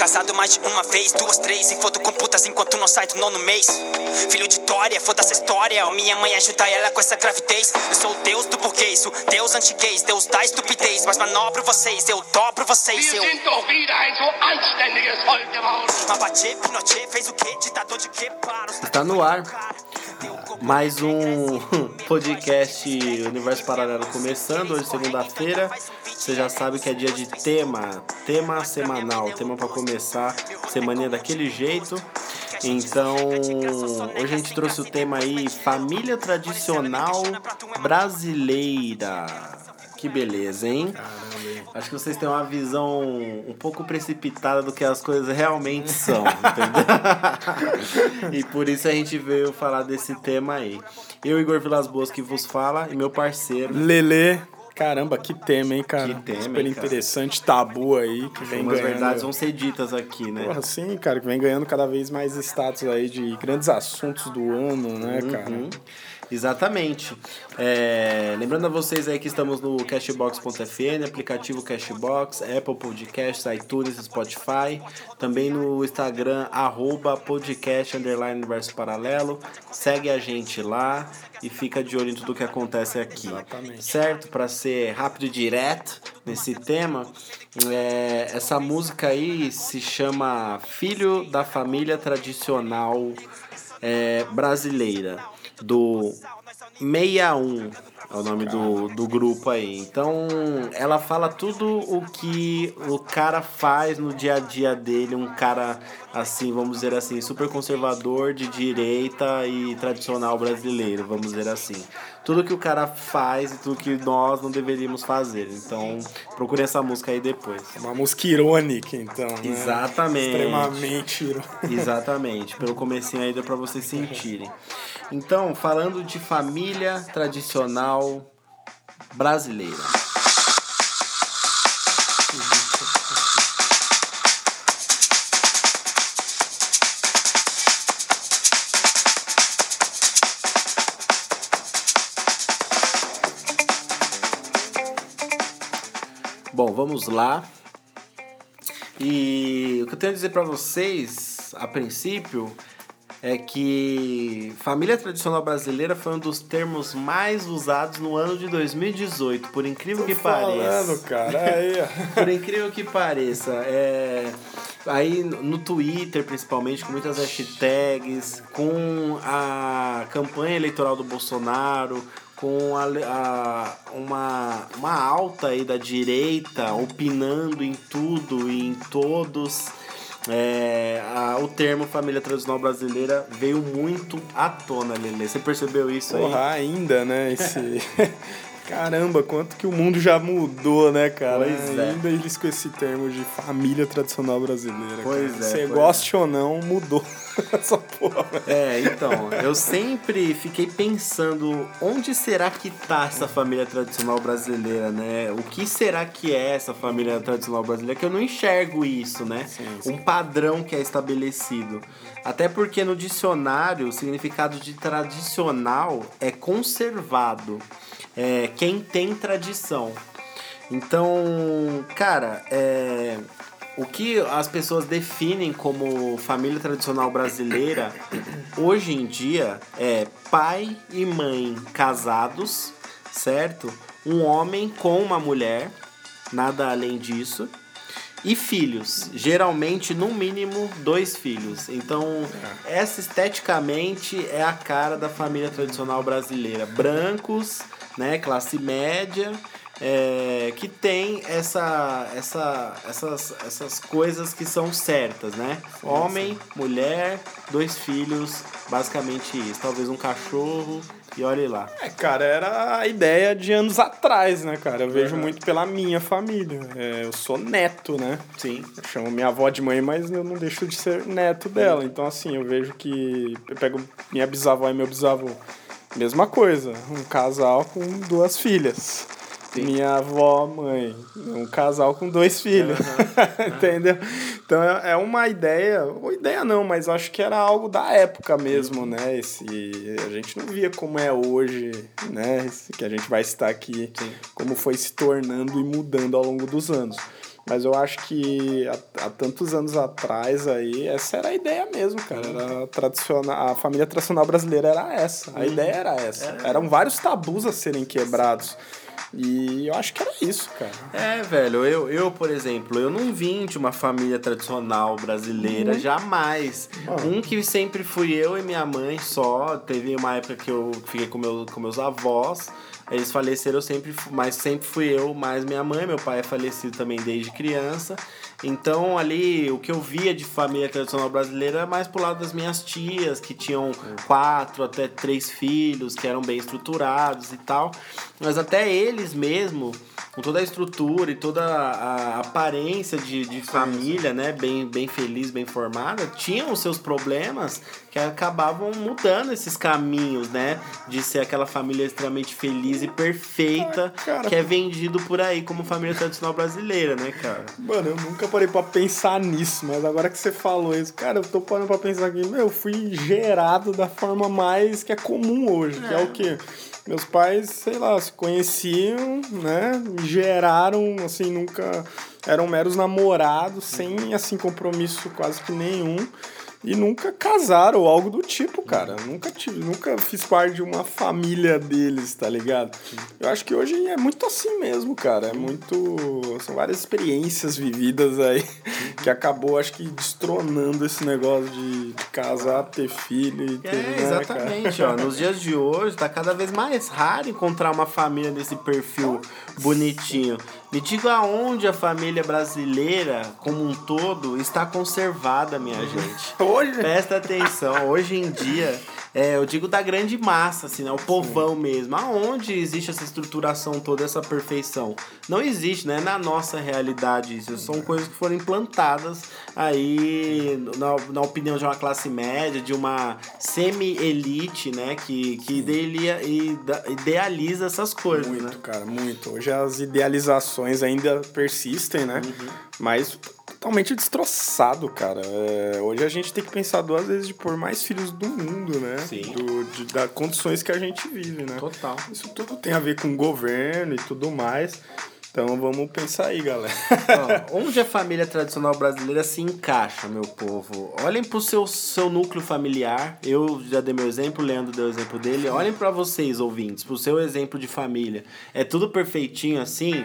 Casado mais de uma vez, duas, três. E foto com putas enquanto não sai do nono mês. Filho de Dória, foda-se a história. Minha mãe ajuda ela com essa gravidez. Eu sou o deus do burguês, o deus antiquês, deus da estupidez. Mas manobro vocês, eu dobro vocês, eu. Está no ar. Mais um podcast Universo Paralelo começando, hoje segunda-feira. Você já sabe que é dia de tema, tema semanal, tema para começar, semaninha daquele jeito. Então, hoje a gente trouxe o tema aí família tradicional brasileira. Que beleza, hein? Acho que vocês têm uma visão um pouco precipitada do que as coisas realmente são, entendeu? e por isso a gente veio falar desse tema aí. Eu, Igor Vilas Boas, que vos fala, e meu parceiro. Lele. Caramba, que tema, hein, cara? Que tema, Super hein, cara? interessante, tabu aí, que vem Umas ganhando. verdades vão ser ditas aqui, né? Porra, sim, cara, que vem ganhando cada vez mais status aí de grandes assuntos do ano, né, cara? Exatamente. É, lembrando a vocês aí que estamos no Cashbox.fm, aplicativo Cashbox, Apple Podcasts, iTunes, Spotify, também no Instagram, arroba podcast, underline universo paralelo. Segue a gente lá e fica de olho em tudo que acontece aqui. Exatamente. Certo? Para ser rápido e direto nesse tema, é, essa música aí se chama Filho da Família Tradicional é, Brasileira, do 61 é o nome do, do grupo aí. Então, ela fala tudo o que o cara faz no dia a dia dele, um cara assim, vamos dizer assim, super conservador, de direita e tradicional brasileiro, vamos dizer assim. Tudo que o cara faz e tudo que nós não deveríamos fazer. Então, procure essa música aí depois. Uma música irônica, então. Né? Exatamente. Extremamente irônica. Exatamente, pelo comecinho aí deu pra vocês sentirem. Então, falando de família tradicional brasileira. Bom, vamos lá. E o que eu tenho a dizer pra vocês, a princípio, é que família tradicional brasileira foi um dos termos mais usados no ano de 2018, por incrível que Falando, pareça. cara, aí. Por incrível que pareça, é aí no Twitter principalmente com muitas hashtags, com a campanha eleitoral do Bolsonaro, com a, a- uma, uma alta aí da direita opinando em tudo e em todos. É, a- o termo família tradicional brasileira veio muito à tona, Lele. Você percebeu isso aí? Porra, ainda, né? Esse. Caramba, quanto que o mundo já mudou, né, cara? Pois é. Ainda eles com esse termo de família tradicional brasileira. Pois cara. é, Você pois goste ou não, mudou essa porra, velho. É, então, eu sempre fiquei pensando onde será que tá essa família tradicional brasileira, né? O que será que é essa família tradicional brasileira? Que eu não enxergo isso, né? Um padrão que é estabelecido. Até porque no dicionário o significado de tradicional é conservado. É quem tem tradição. Então, cara, é, o que as pessoas definem como família tradicional brasileira hoje em dia é pai e mãe casados, certo? Um homem com uma mulher, nada além disso. E filhos, geralmente no mínimo dois filhos. Então, essa esteticamente é a cara da família tradicional brasileira. Brancos, né, classe média, é, que tem essa, essa, essas, essas coisas que são certas, né? Homem, mulher, dois filhos, basicamente isso. Talvez um cachorro e olhe lá. É, cara, era a ideia de anos atrás, né, cara? Eu vejo Uhum. muito pela minha família. É, eu sou neto, né? Sim. Eu chamo minha avó de mãe, mas eu não deixo de ser neto dela. Então, assim, eu vejo que. Eu pego minha bisavó e meu bisavô. Mesma coisa. Um casal com duas filhas. Minha avó, mãe. Um casal com dois filhos. Entendeu? Então é é uma ideia. Ou ideia não, mas acho que era algo da época mesmo, né? Esse, a gente não via como é hoje, né? Esse que a gente vai estar aqui, como foi se tornando e mudando ao longo dos anos. Mas eu acho que há, há, tantos anos atrás aí, essa era a ideia mesmo, cara. Era tradicional, a família tradicional brasileira era essa. A ideia era essa. Eram vários tabus a serem quebrados. E eu acho que era isso, cara. É, velho, eu, eu, por exemplo, eu não vim de uma família tradicional brasileira, uhum. jamais. Uhum. Um que sempre fui eu e minha mãe só. Teve uma época que eu fiquei com, meu, com meus avós. Eles faleceram sempre, mas sempre fui eu, mais minha mãe. Meu pai é falecido também desde criança. Então, ali, o que eu via de família tradicional brasileira era mais pro lado das minhas tias, que tinham quatro até três filhos, que eram bem estruturados e tal. Mas até eles mesmo, com toda a estrutura e toda a aparência de, de família, né, bem, bem feliz, bem formada, tinham os seus problemas que acabavam mudando esses caminhos, né, de ser aquela família extremamente feliz e perfeita, cara, que é vendido por aí como família tradicional brasileira, né, cara? Mano, eu nunca parei pra pensar nisso, mas agora que você falou isso, cara, eu tô parando pra pensar aqui, meu, eu fui gerado da forma mais que é comum hoje, é. que é o quê? Meus pais, sei lá, se conheciam, né? Geraram, assim, nunca. Eram meros namorados, sem, assim, compromisso quase que nenhum e nunca casaram ou algo do tipo, cara. Nunca tive, nunca fiz parte de uma família deles, tá ligado? Eu acho que hoje é muito assim mesmo, cara. É muito. São várias experiências vividas aí que acabou, acho que, destronando esse negócio de, de casar, ter filho e ter. É, né, exatamente, ó. Nos dias de hoje tá cada vez mais raro encontrar uma família desse perfil bonitinho. Me diga aonde a família brasileira, como um todo, está conservada, minha gente. Hoje? Presta atenção. Hoje em dia, é, eu digo da grande massa, assim, né? O povão Sim. mesmo. Aonde existe essa estruturação toda, essa perfeição? Não existe, né? Na nossa realidade isso. São coisas que foram implantadas aí, na, na opinião de uma classe média, de uma semi-elite, né? Que, que idealia, idealiza essas coisas, muito, né? cara, muito. Hoje as idealizações ainda persistem, né? Uhum. Mas totalmente destroçado, cara. É, hoje a gente tem que pensar duas vezes de pôr mais filhos do mundo, né? Sim. Do, de, das condições que a gente vive, né? Total. Isso tudo tem a ver com governo e tudo mais. Então vamos pensar aí, galera. Ó, onde a família tradicional brasileira se encaixa, meu povo? Olhem pro seu, seu núcleo familiar. Eu já dei meu exemplo, o Leandro deu o exemplo dele. Olhem para vocês, ouvintes, pro seu exemplo de família. É tudo perfeitinho assim?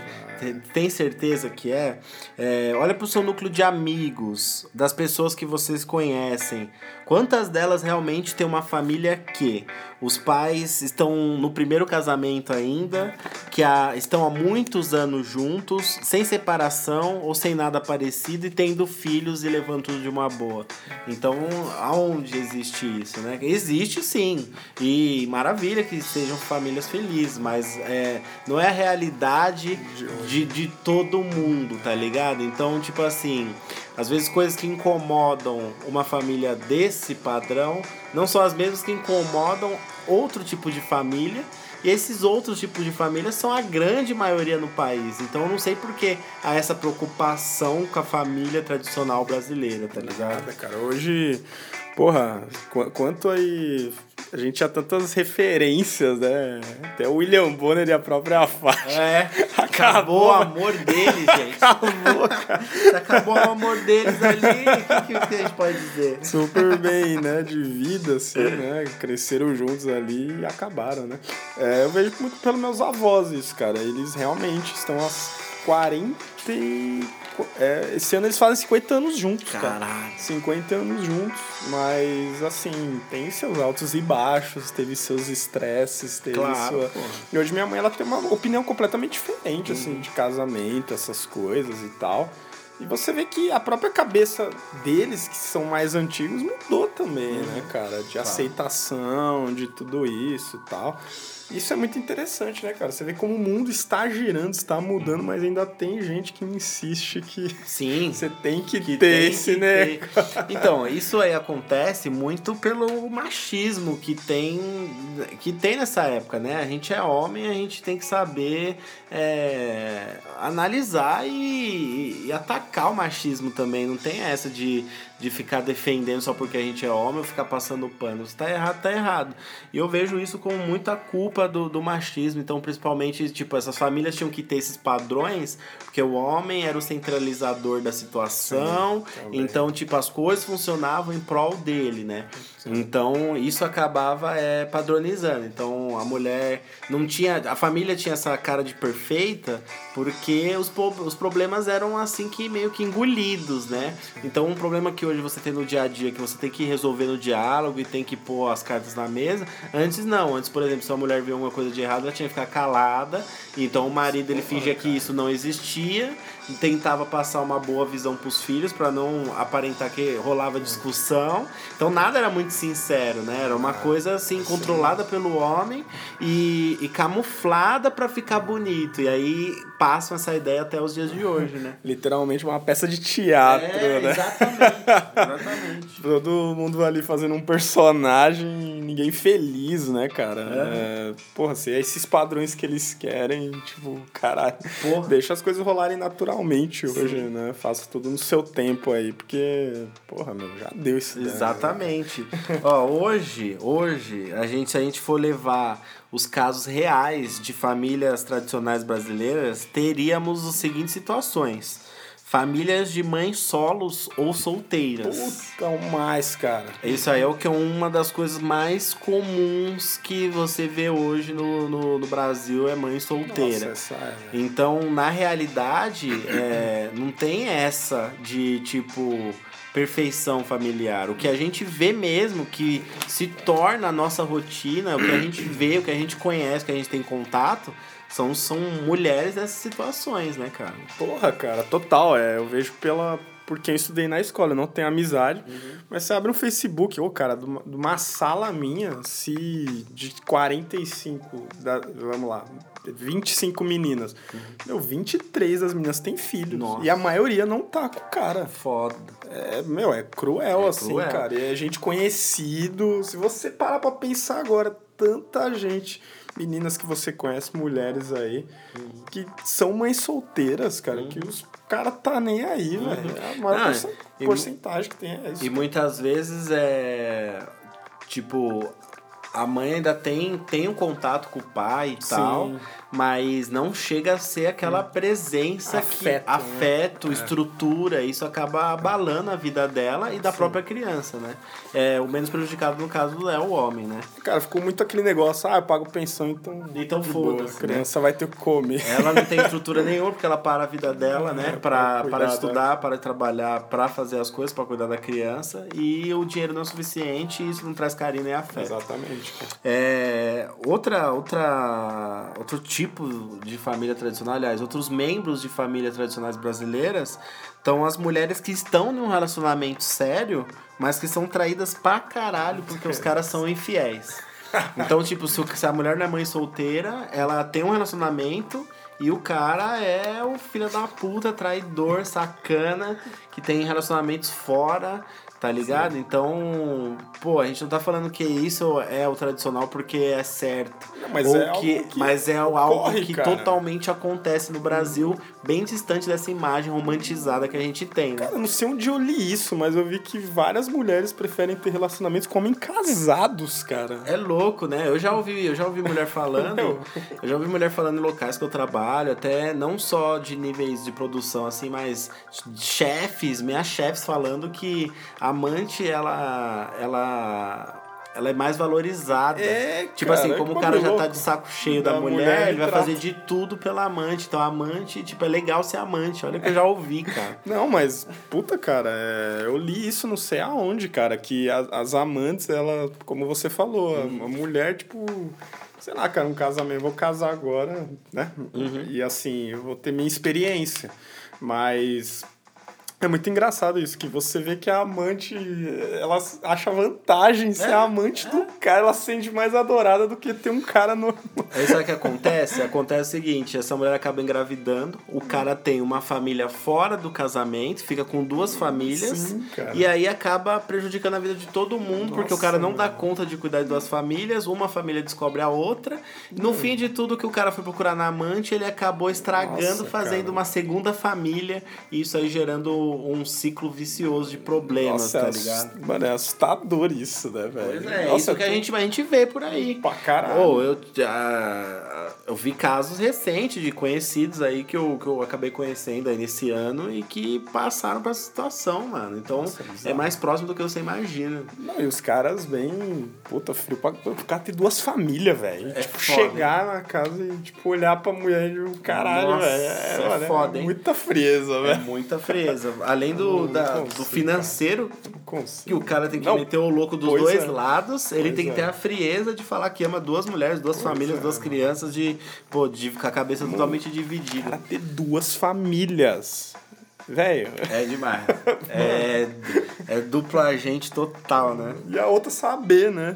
Tem certeza que é? é olha pro seu núcleo de amigos, das pessoas que vocês conhecem. Quantas delas realmente têm uma família que os pais estão no primeiro casamento ainda, que há, estão há muitos anos juntos, sem separação ou sem nada parecido e tendo filhos e levando tudo de uma boa. Então, aonde existe isso, né? Existe sim. E maravilha que sejam famílias felizes, mas é, não é a realidade de, de todo mundo, tá ligado? Então, tipo assim, às vezes coisas que incomodam uma família desse padrão não são as mesmas que incomodam outro tipo de família. E esses outros tipos de família são a grande maioria no país. Então eu não sei por que há essa preocupação com a família tradicional brasileira, tá ligado? Nada, cara. Hoje, porra, qu quanto aí a gente tinha tantas referências, né? Até o William Bonner e a própria faixa. É, acabou, o amor deles, gente. Acabou, cara. acabou o amor deles ali, o que, que, a gente pode dizer? Super bem, né? De vida, assim, né? Cresceram juntos ali e acabaram, né? É, eu vejo muito pelos meus avós isso, cara. Eles realmente estão há 40 é, esse ano eles fazem 50 anos juntos, Caralho. cara. 50 anos juntos, mas assim, tem seus altos e baixos, teve seus estresses, teve claro, sua. E hoje minha mãe ela tem uma opinião completamente diferente, assim, uhum. de casamento, essas coisas e tal. E você vê que a própria cabeça deles, que são mais antigos, mudou também, né, uhum. né, cara? De claro. aceitação, de tudo isso e tal. Isso é muito interessante, né, cara? Você vê como o mundo está girando, está mudando, mas ainda tem gente que insiste que Sim, você tem que, que ter tem esse, que né? Ter. Então, isso aí acontece muito pelo machismo que tem, que tem nessa época, né? A gente é homem, a gente tem que saber é, analisar e, e atacar o machismo também. Não tem essa de de ficar defendendo só porque a gente é homem ou ficar passando pano. Se tá errado, tá errado. E eu vejo isso como muita culpa culpa do, do machismo. Então, principalmente, tipo, essas famílias tinham que ter esses padrões, porque o homem era o centralizador da situação. então, tipo, as coisas funcionavam em prol dele, né? Então, isso acabava é, padronizando. Então, a mulher não tinha. A família tinha essa cara de perfeita porque os, os problemas eram assim que meio que engolidos, né? Então, um problema que hoje você tem no dia a dia, que você tem que resolver no diálogo e tem que pôr as cartas na mesa, antes não. Antes, por exemplo, se a mulher via alguma coisa de errado, ela tinha que ficar calada. Então, o marido ele fingia que isso não existia tentava passar uma boa visão pros filhos para não aparentar que rolava discussão. Então, nada era muito sincero, né? Era uma coisa assim controlada pelo homem e, e camuflada para ficar bonito. E aí passam essa ideia até os dias de hoje, né? Literalmente uma peça de teatro, É, né? exatamente. exatamente. Todo mundo ali fazendo um personagem, ninguém feliz, né, cara? É, porra, se é esses padrões que eles querem, tipo, caralho, Porra. deixa as coisas rolarem naturalmente hoje, né? Faça tudo no seu tempo aí, porque, porra, meu, já deu isso. daí, né? Exatamente. Ó, hoje, hoje, a gente, se a gente for levar os casos reais de famílias tradicionais brasileiras, teríamos as seguintes situações. Famílias de mães solos ou solteiras. Puta, o mais, cara. Isso aí é o que é uma das coisas mais comuns que você vê hoje no, no, no Brasil, é mãe solteira. Nossa, é, Então, na realidade, é, não tem essa de tipo perfeição familiar. O que a gente vê mesmo que se torna a nossa rotina, o que a gente vê, o que a gente conhece, o que a gente tem contato, são, são mulheres nessas situações, né, cara? Porra, cara, total. É, eu vejo pela. Por quem eu estudei na escola, eu não tenho amizade. Mas você abre um Facebook, ô, cara, de uma, de uma sala minha, se de 45, da, vamos lá, 25 meninas. Meu, 23 das meninas têm filhos. Nossa. E a maioria não tá com o cara. Foda. É, meu, é cruel É assim, cruel. cara. E é gente conhecido. Se você parar pra pensar agora, tanta gente, meninas que você conhece, mulheres aí, que são mães solteiras, cara, que os cara tá nem aí, velho. É a maior Ah, porcen- e porcentagem que tem é isso. E muitas vezes é. Tipo, a mãe ainda tem, tem um contato com o pai e Sim. tal, mas não chega a ser aquela presença que Afeto, né? afeto, estrutura, isso acaba abalando a vida dela e da própria criança, né? É, o menos prejudicado no caso é o homem, né? Cara, ficou muito aquele negócio, ah, eu pago pensão, então. Então foda-se, A criança vai ter o que comer. Ela não tem estrutura nenhuma porque ela para a vida dela, né? É, Pra, para da- estudar, para trabalhar, para fazer as coisas, para cuidar da criança e o dinheiro não é suficiente e isso não traz carinho nem afeto. Exatamente. É, outra, outra, outro tipo de família tradicional, aliás, outros membros de família tradicionais brasileiras estão as mulheres que estão num relacionamento sério, mas que são traídas pra caralho porque os caras são infiéis. Então, tipo, se, a mulher não é mãe solteira, ela tem um relacionamento e o cara é o filho da puta, traidor, sacana, que tem relacionamentos fora, tá ligado? Então, pô, a gente não tá falando que isso é o tradicional porque é certo. mas Ou é algo que, que mas é algo ocorre, que cara. totalmente acontece no Brasil, bem distante dessa imagem romantizada que a gente tem, né? Cara, eu não sei onde eu li isso, mas eu vi que várias mulheres preferem ter relacionamentos com homens casados, cara. É louco, né? Eu já ouvi, eu já ouvi mulher falando, eu já ouvi mulher falando em locais que eu trabalho, até não só de níveis de produção assim, mas chefes, minhas chefes falando que a amante ela ela ela é mais valorizada. É, tipo cara, assim, como o cara já tá louco. de saco cheio da, Da mulher, mulher, ele vai trata- fazer de tudo pela amante. Então, amante, tipo, é legal ser amante. Olha que eu já ouvi, cara. Não, mas, puta, cara, é, eu li isso não sei aonde, cara, que a- as amantes, ela, como você falou, a, a mulher, tipo, sei lá, cara, um casamento, vou casar agora, né? E assim, eu vou ter minha experiência. Mas é muito engraçado isso, que você vê que a amante, ela acha vantagem em ser a amante do cara, ela se sente mais adorada do que ter um cara no. Aí sabe o que acontece? Acontece o seguinte, essa mulher acaba engravidando, o cara tem uma família fora do casamento, fica com duas famílias, Sim, e aí acaba prejudicando a vida de todo mundo, porque o Nossa, cara não dá conta de cuidar de duas famílias, uma família descobre a outra, no fim de tudo que o cara foi procurar na amante, ele acabou estragando, Nossa, fazendo cara. uma segunda família, e isso aí gerando um ciclo vicioso de problemas, Nossa, tá é ligado? Mano, é assustador isso, né, velho? Pois é, Nossa, isso que a gente, a gente vê por aí. Pra caralho. Ô, eu, já, eu vi casos recentes de conhecidos aí que eu, que eu acabei conhecendo aí nesse ano e que passaram essa situação, mano. Então Nossa, é é mais próximo do que você imagina. Não, e os caras vêm, puta, frio pra. O cara ter duas famílias, velho. É tipo, foda, chegar na casa e, tipo, olhar pra mulher e caralho, velho. é mano, foda, hein? Muita frieza, É velho. muita frieza. Além do, da- consigo, do financeiro, que o cara tem que Não, meter o louco dos pois dois é. lados, ele Pois tem que é. ter a frieza de falar que ama duas mulheres, duas famílias, é. duas crianças, de, pô, de com a cabeça totalmente dividida. Pra ter duas famílias. Velho. É demais. É, é duplo agente total, né? E a outra saber, né?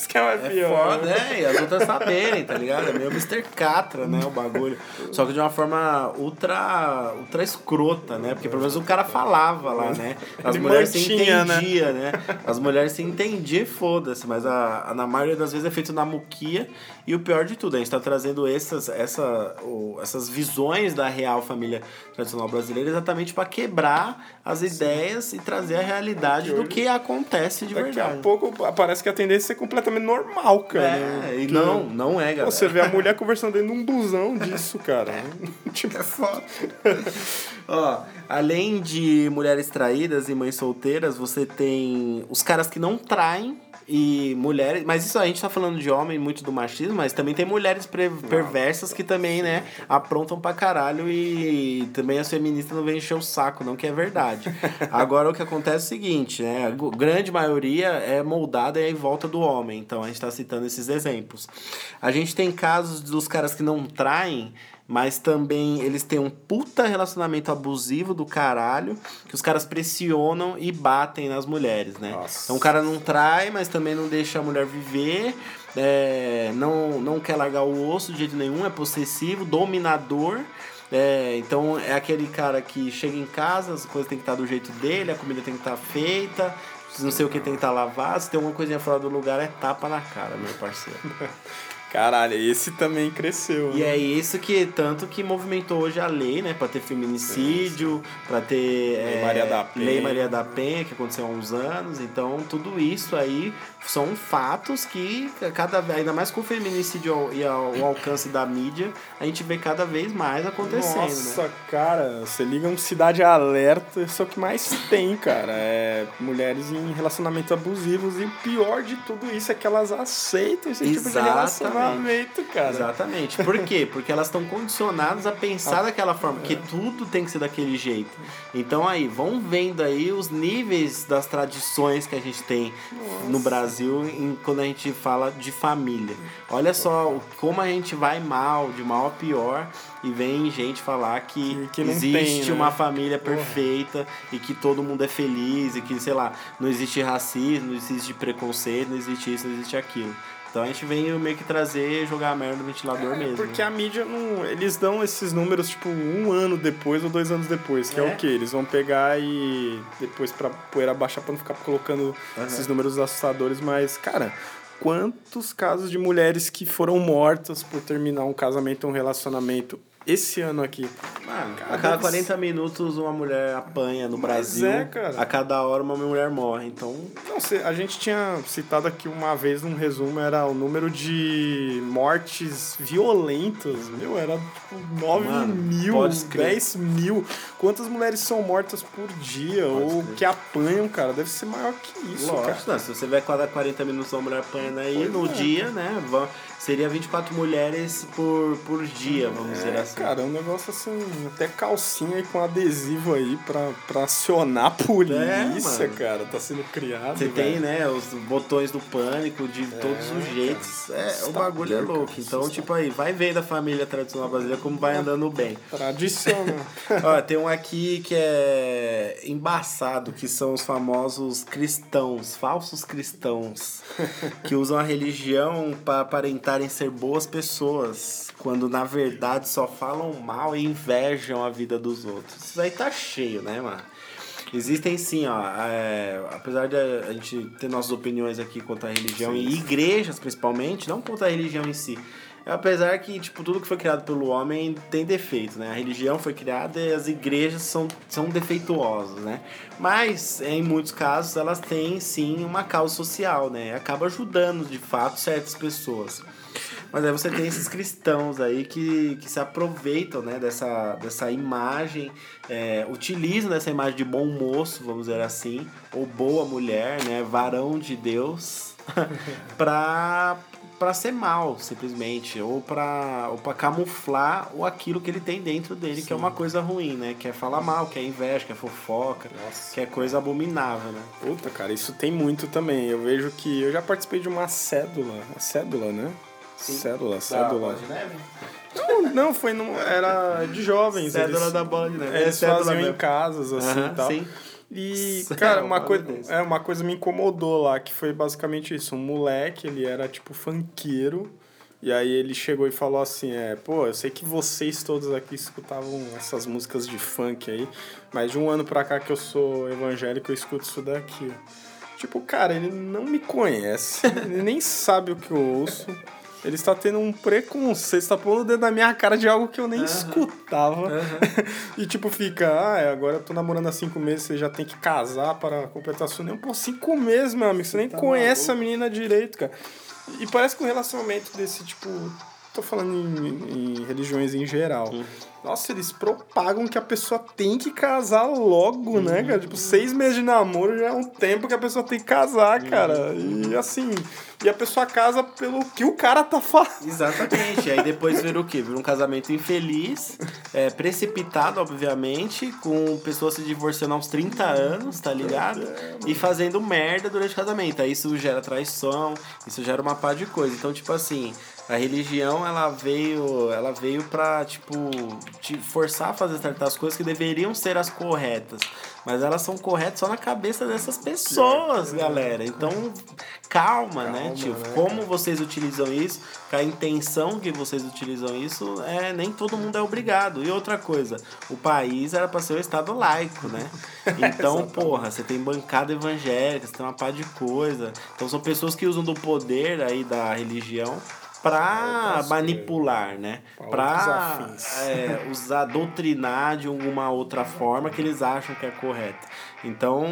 Isso que é mais É pior. foda, né? E as outras saberem, tá ligado? É meio Mr. Catra, né? O bagulho. Só que de uma forma ultra, ultra escrota, né? Porque pelo menos o cara falava lá, né? As Ele mulheres se mantinha, né? entendiam, né? As mulheres se entendiam e foda-se. Mas a, a- na maioria das vezes é feito na muquia. E o pior de tudo, a gente tá trazendo essas, essa, o- essas visões da real família tradicional brasileira exatamente pra quebrar as ideias e trazer a realidade do que acontece de Daqui verdade. a pouco parece que a tendência é ser completamente normal, cara. É, e não, não é, galera. Você vê a mulher conversando dentro de um busão disso, cara. tipo, É foda. Ó, além de mulheres traídas e mães solteiras, você tem os caras que não traem e mulheres. Mas isso a gente tá falando de homem, muito do machismo, mas também tem mulheres perversas que também, né, aprontam pra caralho e também as feministas não vêm encher o saco, não, que é verdade. Agora o que acontece é o seguinte, né, a grande maioria é moldada em volta do homem, então a gente tá citando esses exemplos. A gente tem casos dos caras que não traem. Mas também eles têm um puta relacionamento abusivo do caralho, que os caras pressionam e batem nas mulheres, né? Nossa. Então o cara não trai, mas também não deixa a mulher viver, é, não, não quer largar o osso de jeito nenhum, é possessivo, dominador. É, então é aquele cara que chega em casa, as coisas tem que estar do jeito dele, a comida tem que estar feita, não sei o que tem que estar lavado, se tem alguma coisinha fora do lugar é tapa na cara, meu parceiro. caralho, esse também cresceu. E né? é isso que tanto que movimentou hoje a lei, né, para ter feminicídio, para ter Lei é, Maria da Penha. Lei Maria da Penha que aconteceu há uns anos. Então tudo isso aí são fatos que cada vez ainda mais com o feminicídio e ao alcance da mídia, a gente vê cada vez mais acontecendo, Nossa, né? cara, você liga um Cidade Alerta, isso é o que mais tem, cara. É mulheres em relacionamentos abusivos e o pior de tudo isso é que elas aceitam esse tipo de Exatamente. relacionamento, cara. Exatamente. Por quê? Porque elas estão condicionadas a pensar daquela forma, porque tudo tem que ser daquele jeito. Então aí, vão vendo aí os níveis das tradições que a gente tem no Brasil em- quando a gente fala de família. Olha só como a gente vai mal, de mal a pior, e vem gente falar que, Que- que existe tem, né? uma família perfeita e que todo mundo é feliz e que, sei lá, não existe racismo, não existe preconceito, não existe isso, não existe aquilo. Então a gente vem meio que trazer, jogar a merda no ventilador mesmo. É, Porque né? a mídia não. Eles dão esses números, tipo, um ano depois ou dois anos depois. Que é, É. o quê? Eles vão pegar e. Depois pra poeira baixar pra não ficar colocando esses números assustadores, mas, cara. Quantos casos de mulheres que foram mortas por terminar um casamento, um relacionamento esse ano aqui? Cara, a cada deve 40 minutos uma mulher apanha no Mas Brasil. é, cara. A cada hora uma mulher morre. Então, Não, a gente tinha citado aqui uma vez num resumo, era o número de mortes violentas. Meu, era tipo 9 Mano, mil, pode crer. 10 mil. Quantas mulheres são mortas por dia ou crer. que apanham, cara? Deve ser maior que isso, cara. lógico, né? se você vai cada 40 minutos uma mulher apanhando aí, Pois no é. dia, né? va- Seria 24 mulheres por, por dia, vamos dizer É, assim. cara, é um negócio assim, até calcinha aí com adesivo aí pra, pra acionar a polícia, É, cara. Tá sendo criado. Você tem, né, os botões do pânico de todos os jeitos. É, o Assustador, bagulho é louco. cara, Então, tipo aí, vai ver da família tradicional brasileira como vai andando bem. Tradicional. Ó, tem um aqui que é embaçado, que são os famosos cristãos, falsos cristãos, que usam a religião para aparentarem ser boas pessoas, quando na verdade só falam mal e invejam a vida dos outros. Isso aí tá cheio, né, mano? Existem sim, ó, é, apesar de a gente ter nossas opiniões aqui contra a religião e igrejas principalmente, não contra a religião em si, Apesar que, tipo, tudo que foi criado pelo homem tem defeitos, né? A religião foi criada e as igrejas são, são defeituosas, né? Mas, em muitos casos, elas têm, sim, uma causa social, né? Acaba ajudando, de fato, certas pessoas. Mas aí você tem esses cristãos aí que, que se aproveitam né, dessa, dessa imagem, é, utilizam dessa imagem de bom moço, vamos dizer assim, ou boa mulher, né, varão de Deus, pra, pra ser mal, simplesmente, ou pra, ou pra camuflar o aquilo que ele tem dentro dele, Sim. que é uma coisa ruim, né? Quer falar mal, quer inveja, quer fofoca, Nossa. quer coisa abominável, né? Puta, cara, isso tem muito também. Eu vejo que eu já participei de uma cédula, cédula, né? Sim. Cédula, cédula. de neve? Não, não, foi no, era de jovens. Cédula eles, da bola de neve. Eles faziam mesmo. em casas, assim e tal. Sim. E, cara, uma coisa, é, uma coisa me incomodou lá, que foi basicamente isso. Um moleque, ele era tipo funkeiro. E aí ele chegou e falou assim, é, pô, eu sei que vocês todos aqui escutavam essas músicas de funk aí, mas de um ano pra cá que eu sou evangélico, eu escuto isso daqui. Tipo, cara, ele não me conhece, ele nem sabe o que eu ouço. Ele está tendo um preconceito, está pondo o dedo na minha cara de algo que eu nem uhum. escutava. Uhum. e tipo, fica, ah, agora eu tô namorando há cinco meses, você já tem que casar para completar sua união. Pô, cinco meses, meu amigo, você, nem tá conhece maluco. a menina direito, cara. E parece que o relacionamento desse, tipo, tô falando em, em religiões em geral. Uhum. Nossa, eles propagam que a pessoa tem que casar logo, uhum. né, cara? Tipo, seis meses de namoro já é um tempo que a pessoa tem que casar, cara. E assim, e a pessoa casa pelo que o cara tá fazendo. Exatamente. Aí depois vira o quê? Vira um casamento infeliz, é, precipitado, obviamente, com pessoas se divorciando aos 30 anos, tá ligado? E fazendo merda durante o casamento. Aí isso gera traição, isso gera uma pá de coisa. Então, tipo assim, a religião ela veio ela veio para tipo te forçar a fazer certas coisas que deveriam ser as corretas. Mas elas são corretas só na cabeça dessas pessoas galera. Então calma, né, calma né tio? né, como vocês utilizam isso? Com a intenção que vocês utilizam isso é nem todo mundo é obrigado. E outra coisa o país era para ser o estado laico né? Então porra você tem bancada evangélica você tem uma pá de coisa. Então são pessoas que usam do poder aí da religião para manipular, né? Para é, usar, doutrinar de alguma outra forma que eles acham que é correta. Então,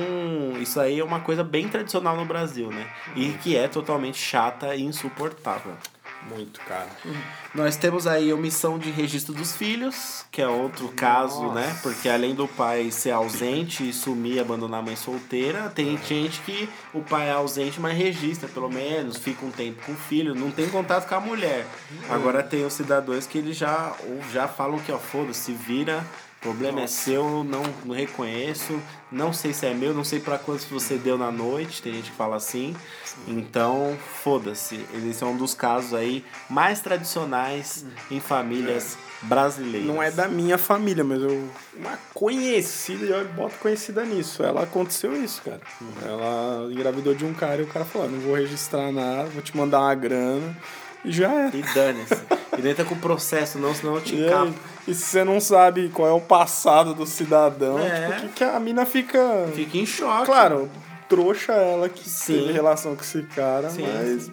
isso aí é uma coisa bem tradicional no Brasil, né? E que é totalmente chata e insuportável. Muito, cara. Nós temos aí omissão de registro dos filhos, que é outro caso, né? Nossa. né? Porque além do pai ser ausente e sumir, abandonar a mãe solteira, tem gente que o pai é ausente, mas registra pelo menos, fica um tempo com o filho, não tem contato com a mulher. Agora tem os cidadãos que eles já, já falam que, ó, foda-se, vira o problema Nossa. é seu, não, não reconheço, não sei se é meu, não sei para quantos você deu na noite, tem gente que fala assim. Então, foda-se. Eles são um dos casos aí mais tradicionais em famílias é. brasileiras. Não é da minha família, mas eu uma conhecida, eu boto conhecida nisso. Ela aconteceu isso, cara. Uhum. Ela engravidou de um cara e o cara falou: "Não vou registrar nada, vou te mandar uma grana". E já é. E dane-se. e nem tá com processo, não, senão eu te encapo. E se você não sabe qual é o passado do cidadão, é. tipo, que, que a mina fica. Fica em choque. Claro, trouxa ela que Sim. teve relação com esse cara, Sim. mas.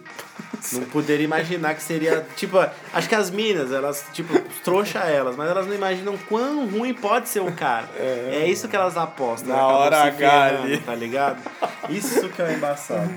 Não poderia imaginar que seria. Tipo, acho que as minas, elas, tipo, trouxa elas, mas elas não imaginam quão ruim pode ser o cara. É, é isso que elas apostam. Na hora H ali. Tá ligado? Isso que é embaçado.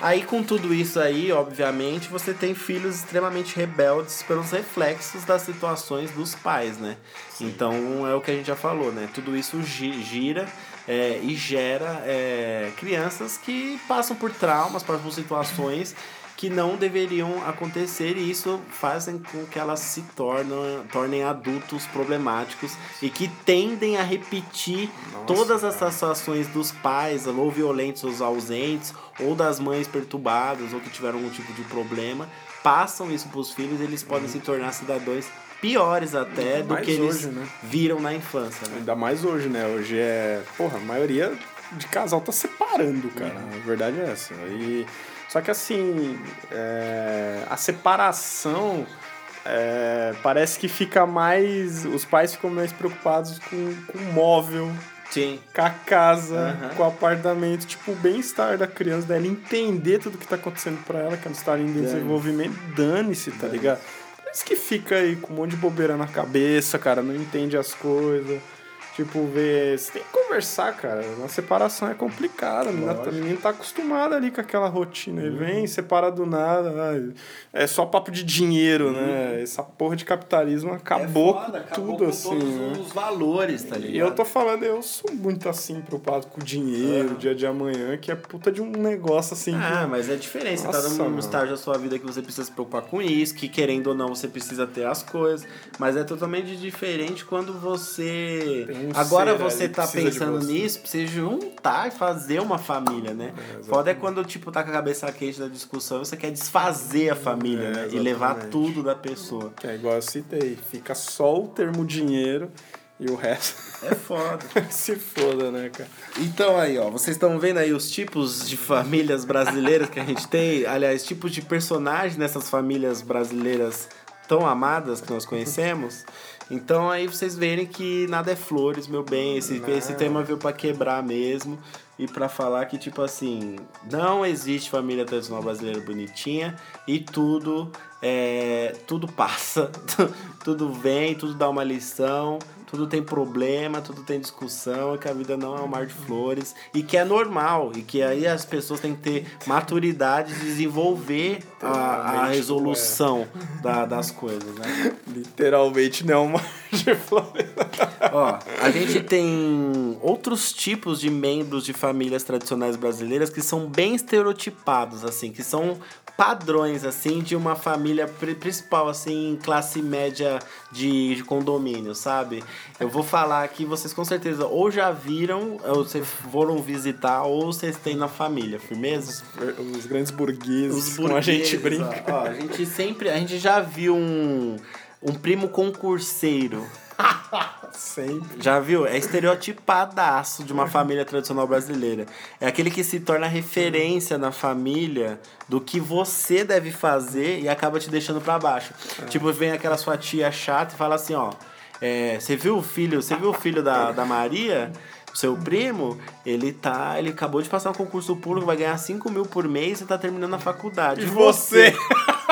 Aí, com tudo isso aí, obviamente, você tem filhos extremamente rebeldes pelos reflexos das situações dos pais, né? Então, é o que a gente já falou, né? Tudo isso gira é, e gera é, crianças que passam por traumas, passam por situações que não deveriam acontecer e isso fazem com que elas se tornem, tornem adultos problemáticos e que tendem a repetir Nossa, todas essas situações dos pais ou violentos ou ausentes ou das mães perturbadas ou que tiveram algum tipo de problema passam isso para os filhos eles podem uhum. se tornar cidadãos piores até Ainda do que eles né? viram na infância. Né? Ainda mais hoje, né? Hoje é. Porra, a maioria de casal tá separando, cara. Uhum. A verdade é essa. E... Só que assim, é... a separação. É... parece que fica mais. Os pais ficam mais preocupados com, com o móvel, Sim. com a casa, uhum. com o apartamento, tipo, o bem-estar da criança, dela entender tudo que tá acontecendo pra ela, que ela está em desenvolvimento, dane-se, tá ligado? isso que fica aí com um monte de bobeira na cabeça, cara, não entende as coisas. Tipo, ver. Você tem que conversar, cara. Uma separação é complicada. A menina, tá- a menina tá acostumada ali com aquela rotina. E vem, separa do nada. É só papo de dinheiro, né? Essa porra de capitalismo acabou É foda, com acabou tudo, com assim. todos né? os valores, tá ligado? E eu tô falando, eu sou muito assim preocupado com o dinheiro, dia de amanhã, que é puta de um negócio assim. Ah, que... mas é diferente. Você Nossa, tá num estágio da sua vida que você precisa se preocupar com isso, que querendo ou não você precisa ter as coisas. Mas é totalmente diferente quando você. Um Agora você tá de pensando nisso, pra você juntar e fazer uma família, né? exatamente. Foda é quando, tipo, tá com a cabeça quente da discussão você quer desfazer a família, É, né? E levar exatamente. tudo da pessoa. É igual eu citei, fica só o termo dinheiro e o resto É foda. se foda, né, cara? Então aí, ó, vocês estão vendo aí os tipos de famílias brasileiras que a gente tem, aliás, tipos de personagens nessas famílias brasileiras tão amadas que nós conhecemos. Então aí vocês verem que nada é flores, meu bem. Esse, esse tema veio pra quebrar mesmo e pra falar que tipo assim, não existe família tradicional brasileira bonitinha e tudo é, tudo passa, tudo vem, tudo dá uma lição, tudo tem problema, tudo tem discussão, e que a vida não é um mar de flores, e que é normal, e que aí as pessoas têm que ter maturidade de desenvolver a, a resolução da- das coisas, né? Literalmente não é uma de flores. Ó, a gente tem outros tipos de membros de famílias tradicionais brasileiras que são bem estereotipados, assim, que são padrões, assim, de uma família pri- principal, assim, classe média de, de condomínio, sabe? Eu vou falar aqui, vocês com certeza ou já viram, ou vocês foram visitar, ou vocês têm na família, firmeza? Os grandes burgueses, Os como a gente burgueses, brinca. Ó, ó, a gente sempre, a gente já viu um, um primo concurseiro, Sempre. Já viu? É estereotipadaço de uma família tradicional brasileira. É aquele que se torna referência na família do que você deve fazer e acaba te deixando pra baixo. Tipo, vem aquela sua tia chata e fala assim, ó. É, Você viu o filho? Você viu o filho da, da Maria? Seu primo, ele tá. Ele acabou de passar um concurso público, vai ganhar 5 mil por mês e tá terminando a faculdade. E você?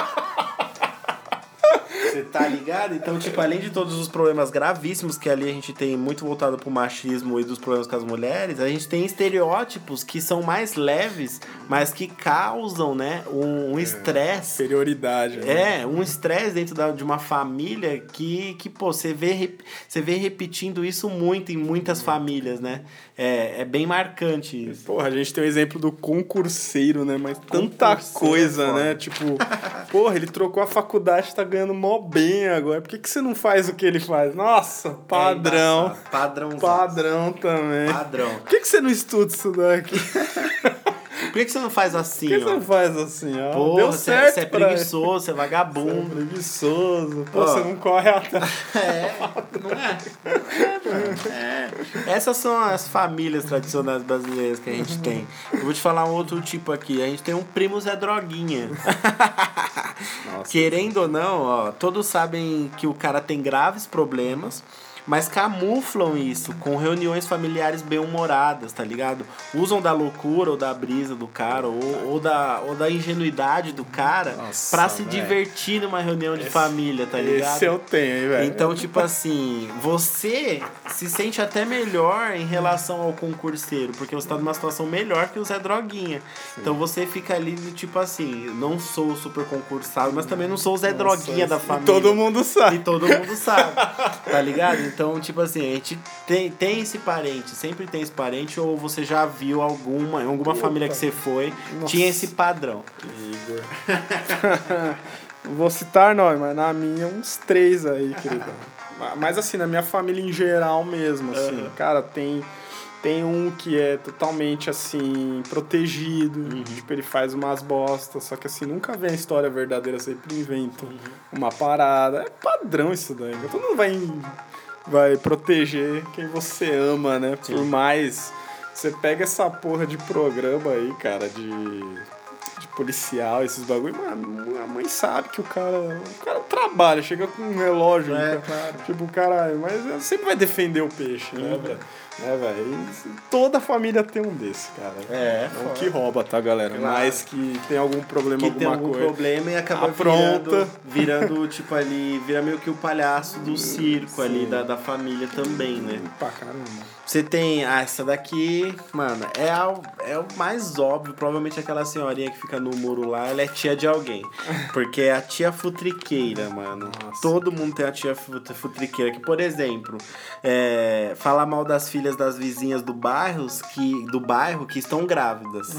Você tá ligado? Então, tipo, além de todos os problemas gravíssimos que ali a gente tem muito voltado pro machismo e dos problemas com as mulheres, a gente tem estereótipos que são mais leves, mas que causam, né, um um estresse. Superioridade. né? É, um estresse dentro da, de uma família que, que pô, você vê, você vê repetindo isso muito em muitas famílias, né? É, é bem marcante isso. Porra, a gente tem o exemplo do concurseiro, né? Mas tanta Concurseiro coisa, é foda. né? Tipo, porra, ele trocou a faculdade, tá ganhando mó bem agora. Por que, que você não faz o que ele faz? Nossa, padrão. É. Padrão. padrão também. Padrão. Por que, que você não estuda isso daqui? Por que, que você não faz assim, Por que você ó? não faz assim, ó? Porra, Deu você, certo você é preguiçoso, você é Você é vagabundo. preguiçoso. Pô, Ó. você não corre atrás. É, não é? É, mano, é. Essas são as famílias tradicionais brasileiras que a gente tem. Eu vou te falar um outro tipo aqui. A gente tem um primo Zé Droguinha. Querendo ou não, ó, todos sabem que o cara tem graves problemas. Mas camuflam isso com reuniões familiares bem-humoradas, tá ligado? Usam da loucura ou da brisa do cara, ou, ou, da, ou da ingenuidade do cara Nossa, pra se velho. divertir numa reunião de família, tá ligado? Esse eu tenho, velho? Então, tipo assim, você se sente até melhor em relação ao concurseiro, porque você tá numa situação melhor que o Zé Droguinha. Então você fica ali tipo assim, não sou super concursado, mas também não sou o Zé Droguinha da E família. Todo mundo E sabe. todo mundo sabe, tá ligado? Então, tipo assim, a gente tem, tem esse parente, sempre tem esse parente, ou você já viu alguma, em alguma família que você foi, Nossa. tinha esse padrão. Igor. Não vou citar nome, mas na minha uns três aí, querido. Mas assim, na minha família em geral mesmo, assim. Aham. Cara, tem, tem um que é totalmente, assim, protegido. Uhum. Tipo, ele faz umas bostas, só que assim, nunca vem a história verdadeira, sempre inventa Uhum. uma parada. É padrão isso daí. Todo mundo vai, vai proteger quem você ama, né? Por Sim. mais... Você pega essa porra de programa aí, cara, de de policial, esses bagulho, mano, a mãe sabe que o cara, o cara trabalha, chega com um relógio, É, cara. claro. tipo, caralho, mas sempre vai defender o peixe, né, velho? É, velho. Toda família tem um desse, cara. É, Não foda. que rouba, tá, galera? Claro. Mas que tem algum problema, que tem alguma algum coisa. problema e acaba Apronta. virando, virando, tipo, ali, vira meio que o palhaço do circo ali, da, da família também, né? Pra caramba. Você tem, ah, essa daqui, mano, é, a, é o mais óbvio, provavelmente aquela senhorinha que fica no muro lá, ela é tia de alguém. Porque é a tia futriqueira, mano. Nossa. Todo mundo tem a tia fut- futriqueira, que, por exemplo, é, falar mal das filhas das vizinhas do bairro que, do bairro que estão grávidas.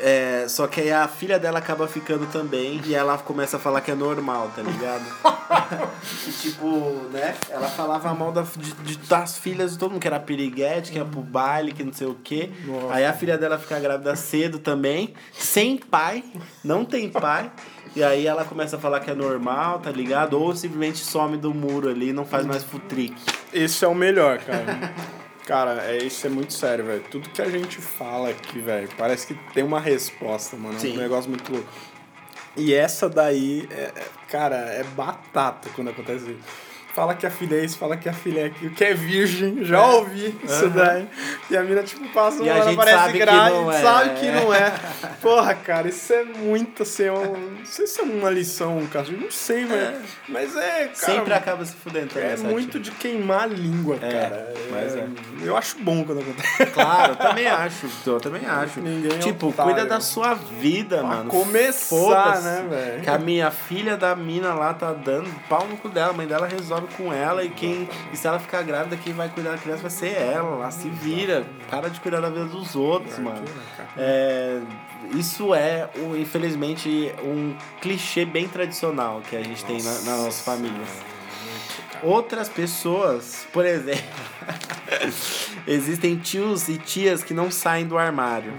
É, só que aí a filha dela acaba ficando também e ela começa a falar que é normal, tá ligado? E, tipo, né? Ela falava mal da, de, de- das filhas de todo mundo, que era piriguete, que ia pro baile, que não sei o quê. Nossa. Aí a filha dela fica grávida cedo também, sem pai, não tem pai. E aí ela começa a falar que é normal, tá ligado? Ou simplesmente some do muro ali e não faz mais futrique. Esse é o melhor, cara. Cara, é, isso é muito sério, velho. Tudo que a gente fala aqui, velho, parece que tem uma resposta, mano. É Sim. um negócio muito louco. E essa daí, é, é- cara, é batata quando acontece isso. Fala que a filha é isso, fala que a filha é aquilo, que é virgem, já ouvi isso daí. E a mina, tipo, passa uma hora, parece grávida, é. sabe que não é. Porra, cara, isso é muito, assim, é um, não sei se é uma lição, cara, eu não sei, mas, mas é, cara, Sempre acaba se fudendo é muito tia. de queimar a língua, É, cara. mas é. Eu acho bom quando acontece. Claro, eu também acho. Eu também acho. Ninguém é tipo, otário. cuida da sua vida, Pra mano. começar, né, velho? Que a minha filha da mina lá tá dando pau no cu dela. A mãe dela resolve com ela. E quem. E se ela ficar grávida, quem vai cuidar da criança vai ser ela. Lá se vira. Para de cuidar da vida dos outros, mano. É, isso é, infelizmente, um clichê bem tradicional que a gente tem na, nas nossas famílias. Outras pessoas, por exemplo, existem tios e tias que não saem do armário.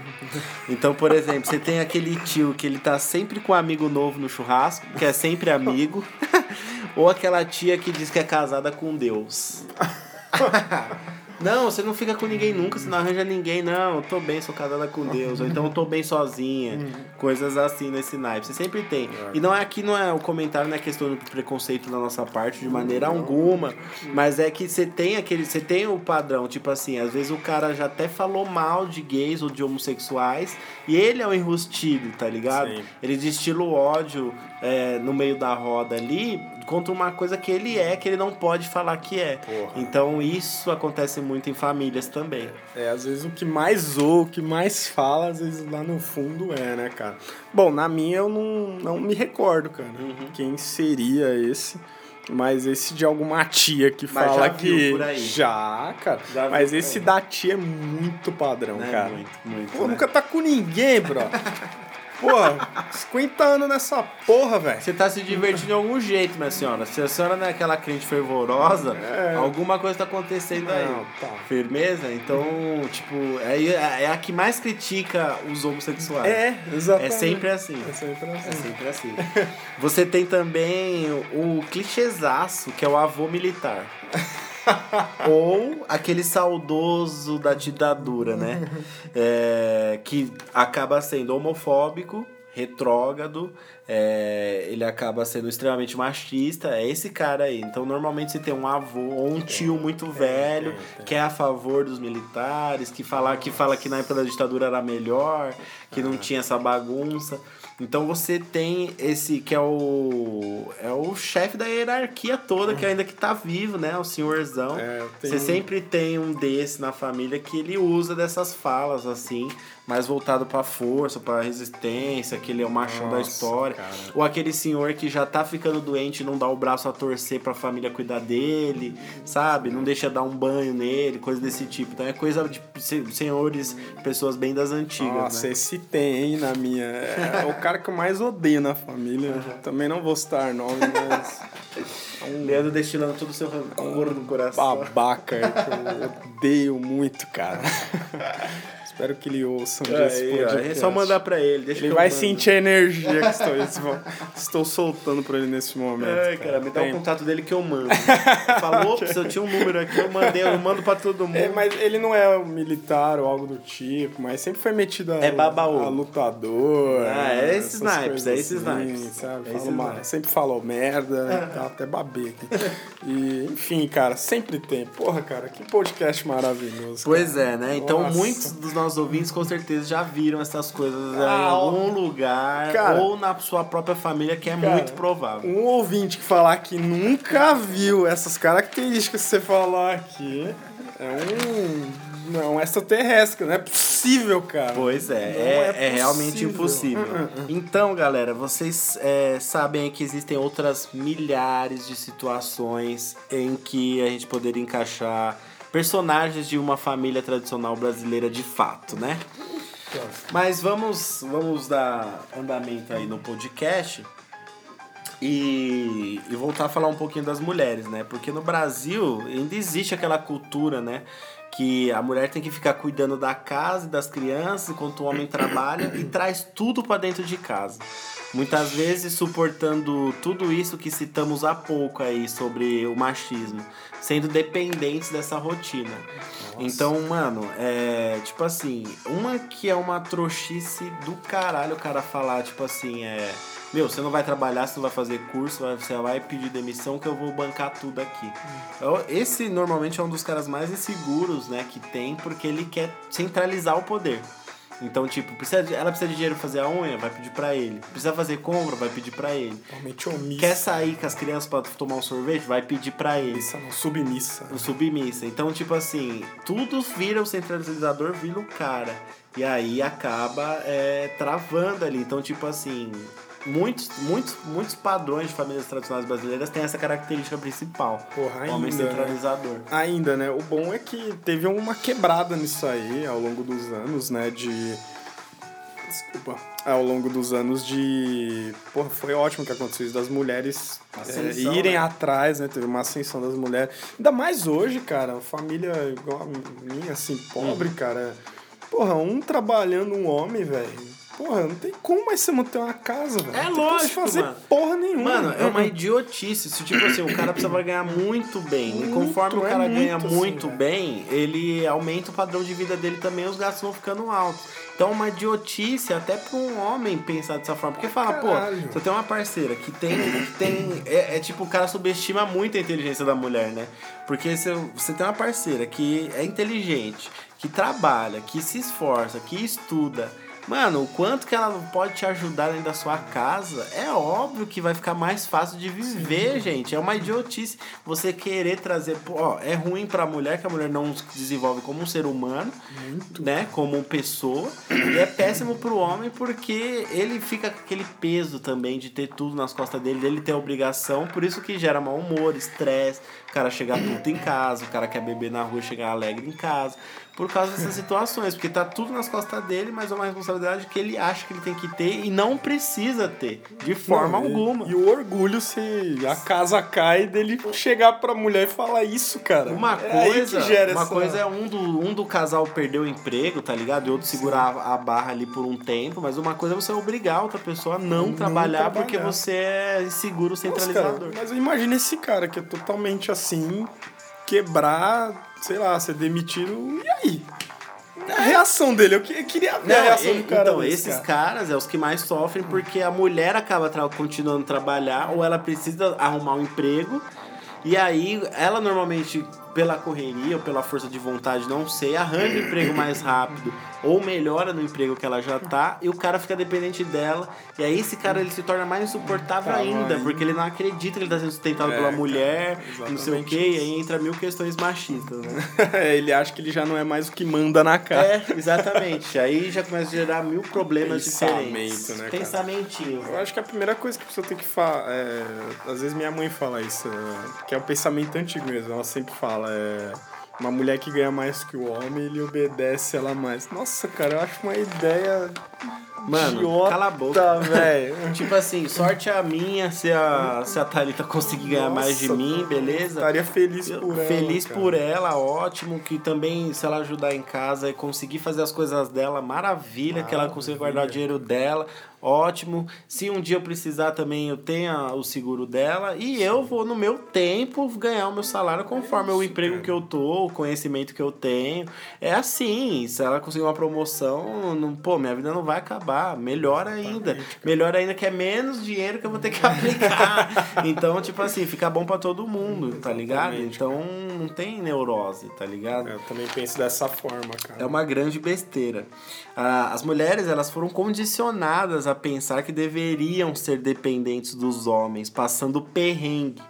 Então, por exemplo, você tem aquele tio que ele tá sempre com um amigo novo no churrasco, que é sempre amigo, ou aquela tia que diz que é casada com Deus. Não, você não fica com ninguém nunca, você não arranja ninguém, não. Eu tô bem, sou casada com Deus. Ou então eu tô bem sozinha. Coisas assim nesse naipe. Você sempre tem. E não é aqui, não é o comentário, não é questão de preconceito da nossa parte, de maneira alguma. Mas é que você tem aquele. Você tem o padrão, tipo assim, às vezes o cara já até falou mal de gays ou de homossexuais. E ele é o enrustido, tá ligado? Sim. Ele destila o ódio é, no meio da roda ali contra uma coisa que ele é, que ele não pode falar que é. Porra. Então isso acontece muito em famílias também. É, às vezes o que mais zoa, o que mais fala, às vezes lá no fundo é, né, cara? Bom, na minha eu não, não me recordo, cara, Uhum. quem seria esse. Mas esse de alguma tia que Mas fala já que. Já, cara. Já Mas esse aí. da tia é muito padrão, Né? cara. Muito, muito. Pô, né? nunca tá com ninguém, bro. Porra, 50 anos nessa porra, velho. Você tá se divertindo de algum jeito, minha senhora. Se a senhora não é aquela crente fervorosa, É. alguma coisa tá acontecendo aí. Não, tá. Firmeza? Então, tipo, é, é a que mais critica os homossexuais. É, exatamente. É sempre assim. É sempre assim. É sempre assim. Você tem também o clichêzaço, que é o avô militar. Ou aquele saudoso da ditadura, né? É, que acaba sendo homofóbico, retrógrado, é, ele acaba sendo extremamente machista. É esse cara aí. Então, normalmente você tem um avô ou um tio muito velho que é a favor dos militares, que fala que, fala que na época da ditadura era melhor, que não tinha essa bagunça. Então você tem esse que é o é o chefe da hierarquia toda, que ainda que tá vivo, né? O senhorzão. É, tem Você sempre tem um desse na família que ele usa dessas falas assim, mais voltado pra força, pra resistência, que ele é o machão da Nossa, história. cara. Ou aquele senhor que já tá ficando doente e não dá o braço a torcer pra família cuidar dele, sabe? Não deixa dar um banho nele, coisa desse tipo. Então é coisa de se- senhores, pessoas bem das antigas, Nossa, né? esse tem, hein, na minha. É o cara que eu mais odeio na família. Também não vou citar nome, mas. Leandro destilando todo o seu rancor no coração. Babaca, eu odeio muito, cara. Espero que ele ouça um dia esse podcast. é só mandar pra ele. Deixa Ele vai mando. Sente a energia que estou, estou soltando pra ele nesse momento. Ai, cara, me dá o contato dele que eu mando. Falou, ops, eu tinha um número aqui, eu mandei, eu mando pra todo mundo. É, mas ele não é um militar ou algo do tipo, mas sempre foi metido a, É babaú. a lutador. Ah, é esses coisas é esses assim, naipes. Sabe? É uma- sempre falou merda, tá até babei aqui. E, enfim, cara, sempre tem. Porra, cara, que podcast maravilhoso. Pois cara. é, né? Então Nossa. muitos dos nossos ouvintes com certeza já viram essas coisas em Ah, algum lugar cara. ou na sua própria família, que é Cara, muito provável. Um ouvinte que falar que nunca viu essas características que você falou aqui é um. Não, extraterrestre, não é possível, cara. Pois é, é, é é realmente possível. impossível. Então, galera, vocês é, sabem que existem outras milhares de situações em que a gente poderia encaixar personagens de uma família tradicional brasileira de fato, né? Mas vamos, vamos dar andamento aí no podcast e, e voltar a falar um pouquinho das mulheres, né? Porque no Brasil ainda existe aquela cultura, né? Que a mulher tem que ficar cuidando da casa e das crianças enquanto o homem trabalha e traz tudo para dentro de casa. Muitas vezes suportando tudo isso que citamos há pouco aí sobre o machismo, sendo dependentes dessa rotina. Então, mano, é tipo assim, uma que é uma trouxice do caralho o cara falar, tipo assim, é. Meu, você não vai trabalhar, você não vai fazer curso, você vai pedir demissão que eu vou bancar tudo aqui. Eu- Esse normalmente é um dos caras mais inseguros, né, que tem, porque ele quer centralizar o poder. Então, tipo, precisa de- ela precisa de dinheiro pra fazer a unha, vai pedir pra ele. Precisa fazer compra, vai pedir pra ele. Totalmente omissa. Quer sair com as crianças pra tomar um sorvete, vai pedir pra ele. Omissa, não, submissa. O submissa. Então, tipo assim, tudo vira o centralizador, vira o cara. E aí acaba é, travando ali. Então, tipo assim, muitos, muitos, muitos padrões de famílias tradicionais brasileiras têm essa característica principal. Porra, Homem ainda, né? centralizador. Ainda, né? O bom é que teve uma quebrada nisso aí ao longo dos anos, né? De. Desculpa. Ao longo dos anos de. Porra, foi ótimo que aconteceu isso das mulheres é, Ascensão, irem né? atrás, né? Teve uma ascensão das mulheres. Ainda mais hoje, cara. Família igual a minha, assim, pobre, cara. Porra, um trabalhando, um homem, velho. Porra, não tem como mais você manter uma casa, velho. É lógico, fazer mano. porra nenhuma. Mano, é uma idiotice. Se, tipo assim, o cara precisava ganhar muito bem. e Muito, conforme o é cara ganha muito, assim, muito velho. bem, ele aumenta o padrão de vida dele também, os gastos vão ficando altos. Então é uma idiotice até pra um homem pensar dessa forma. Porque fala, Caralho. pô, você tem uma parceira que tem. Que tem é, é tipo, o cara subestima muito a inteligência da mulher, né? Porque você, você tem uma parceira que é inteligente, que trabalha, que se esforça, que estuda. Mano, o quanto que ela pode te ajudar dentro da sua casa, é óbvio que vai ficar mais fácil de viver, gente. É uma idiotice você querer trazer. Ó, é ruim pra mulher, que a mulher não se desenvolve como um ser humano, né? Como pessoa. E é péssimo pro homem porque ele fica com aquele peso também de ter tudo nas costas dele, dele ter obrigação. Por isso que gera mau humor, estresse. O cara chegar puto em casa, o cara quer beber na rua e chegar alegre em casa. Por causa dessas situações, porque tá tudo nas costas dele, mas é uma responsabilidade que ele acha que ele tem que ter e não precisa ter, de forma Não, e- alguma. E, o orgulho se a casa cai dele chegar pra mulher e falar isso, cara. Uma É coisa, uma essa- coisa é um do, um do casal perder o emprego, tá ligado? E outro segurar a, a barra ali por um tempo, mas uma coisa é você obrigar outra pessoa a não, Não trabalhar, porque trabalhar. você é inseguro Nossa, centralizador. cara, mas imagina esse cara que é totalmente assim, quebrar, sei lá, ser demitido, e aí? A reação dele, eu que- eu queria ver a Não, reação e- do cara. então, esses cara. caras é os que mais sofrem porque a mulher acaba tra- continuando a trabalhar ou ela precisa arrumar um emprego e aí ela normalmente, pela correria ou pela força de vontade, não sei, arranja um emprego mais rápido ou melhora no emprego que ela já tá e o cara fica dependente dela e aí esse cara ele se torna mais insuportável Tá, ainda aí- porque ele não acredita que ele tá sendo sustentado É, pela cara, mulher e não sei o que, e aí entra mil questões machistas, né? ele acha que ele já não é mais o que manda na cara. É, exatamente. Aí já começa a gerar mil problemas Pensamento, diferentes. né, cara? Pensamentinho. Eu acho que a primeira coisa que a pessoa tem que falar. É, às vezes minha mãe fala isso, é, que é um pensamento antigo mesmo. Ela sempre fala. É, uma mulher que ganha mais que o homem, ele obedece ela mais. Nossa, cara, eu acho uma ideia Mano, Idiota, cala a boca. velho. Tipo assim, sorte a minha se a, se a Thalita conseguir ganhar mais de Nossa, mim, beleza? Estaria feliz por ela. Feliz cara. por ela, ótimo. Que também, se ela ajudar em casa e conseguir fazer as coisas dela, maravilha, que ela consiga guardar o dinheiro dela, ótimo. Se um dia eu precisar também, eu tenha o seguro dela. E eu vou, no meu tempo, ganhar o meu salário conforme o emprego que eu tô, o conhecimento que eu tenho. É assim, se ela conseguir uma promoção, não, pô, minha vida não vai acabar. Melhor ainda. Melhor ainda que é menos dinheiro que eu vou ter que aplicar. então, tipo assim, fica bom pra todo mundo, tá ligado? Então não tem neurose, tá ligado? Eu também penso dessa forma, cara. É uma grande besteira. Ah, As mulheres elas foram condicionadas a pensar que deveriam ser dependentes dos homens, passando perrengue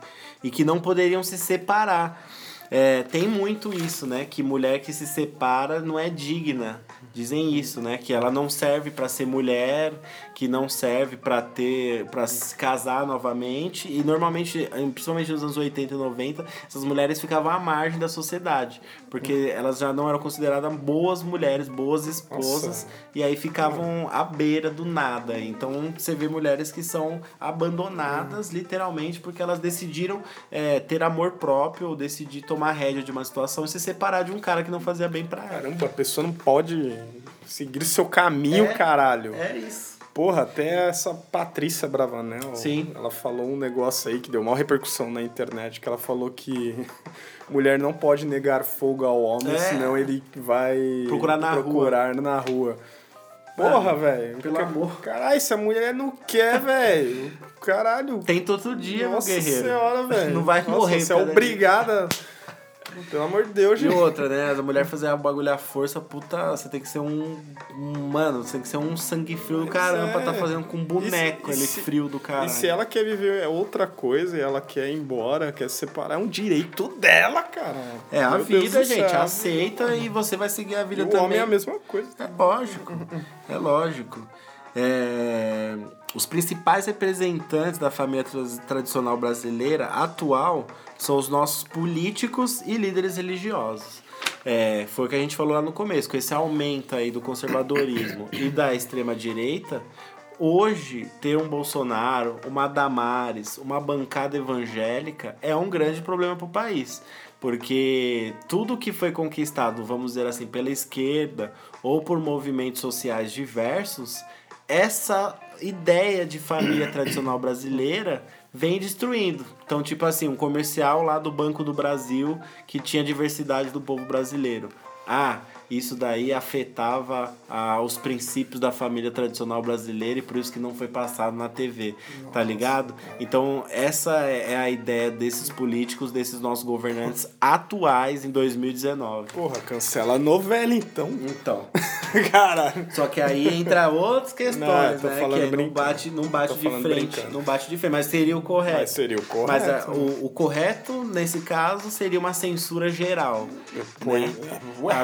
e que não poderiam se separar. É, tem muito isso, né? Que mulher que se separa não é digna. Dizem isso, né? Que ela não serve para ser mulher, que não serve para ter, para se casar novamente. E normalmente, principalmente nos anos 80 e 90, essas mulheres ficavam à margem da sociedade, porque elas já não eram consideradas boas mulheres, boas esposas, Nossa. e aí ficavam à beira do nada. Então você vê mulheres que são abandonadas, literalmente, porque elas decidiram é, ter amor próprio, ou decidir tomar rédea de uma situação e se separar de um cara que não fazia bem pra ela. Caramba, a pessoa não pode seguir seu caminho, É. caralho. É isso. Porra, até essa Patrícia Bravanel, Sim. ela falou um negócio aí que deu maior repercussão na internet, que ela falou que mulher não pode negar fogo ao homem, É. senão ele vai Procurar na procurar na rua. Porra, velho. pelo Ca- amor. Caralho, se a mulher não quer, velho. Caralho. Tenta outro dia, Nossa meu guerreiro. senhora, velho. Não vai Nossa, morrer. Você é obrigada. Pelo amor de Deus, E gente. outra, né? A mulher fazer a bagulho à força, puta, você tem que ser um. um- Mano, você tem que ser um sangue frio do caramba pra é. tá fazendo com um boneco E e ele frio do cara. E se ela quer viver outra coisa e ela quer ir embora, quer se separar, é um direito dela, cara. É a Meu Deus vida, gente. céu. Aceita e você vai seguir a vida E o também. homem é a mesma coisa. É lógico, é lógico. É, os principais representantes da família tra- tradicional brasileira atual são os nossos políticos e líderes religiosos. É, foi o que a gente falou lá no começo, com esse aumento aí do conservadorismo e da extrema-direita, hoje ter um Bolsonaro, uma Damares, uma bancada evangélica é um grande problema para o país. Porque tudo que foi conquistado, vamos dizer assim, pela esquerda ou por movimentos sociais diversos, essa ideia de família tradicional brasileira vem destruindo. Então, tipo assim, um comercial lá do Banco do Brasil que tinha diversidade do povo brasileiro. Ah, isso daí afetava ah, os princípios da família tradicional brasileira e por isso que não foi passado na TV, tá ligado? Então, essa é é a ideia desses políticos, desses nossos governantes atuais em 2019. Porra, cancela a novela então. Então, Caralho. só que aí entra outras questões, Não, né? falando que aí não bate, não bate de frente, brincando. não bate de frente, mas seria o correto. Mas seria o correto. Mas a- o, o correto, nesse caso, seria uma censura geral. Né? Ué.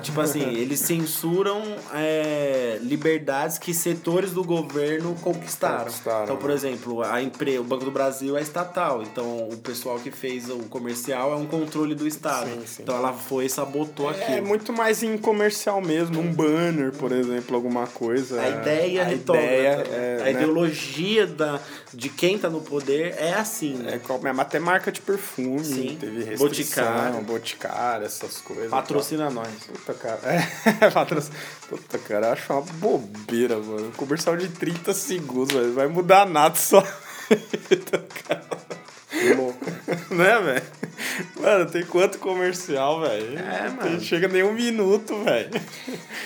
Tipo assim, eles censuram é, liberdades que setores do governo conquistaram. Conquistaram, Então, por né? exemplo, a empre... o Banco do Brasil é estatal. Então, o pessoal que fez o comercial é um controle do Estado. Sim, sim. Então, ela foi e sabotou É aquilo. muito mais em comercial mesmo, um banner, por exemplo, alguma coisa. A ideia a ideia é, a né? ideologia da, de quem tá no poder é assim, né? É, é até marca de perfume, Sim. teve restrição, Boticário. boticário, essas coisas. Patrocina nós. Puta, cara. É, patrocina. Puta, cara, eu acho uma bobeira, mano. Um comercial de 30 segundos, velho. Vai mudar nada só. Puta, cara. Louco. Né, velho? Mano, tem quanto comercial, velho? É, Não mano. Chega nem um minuto, velho.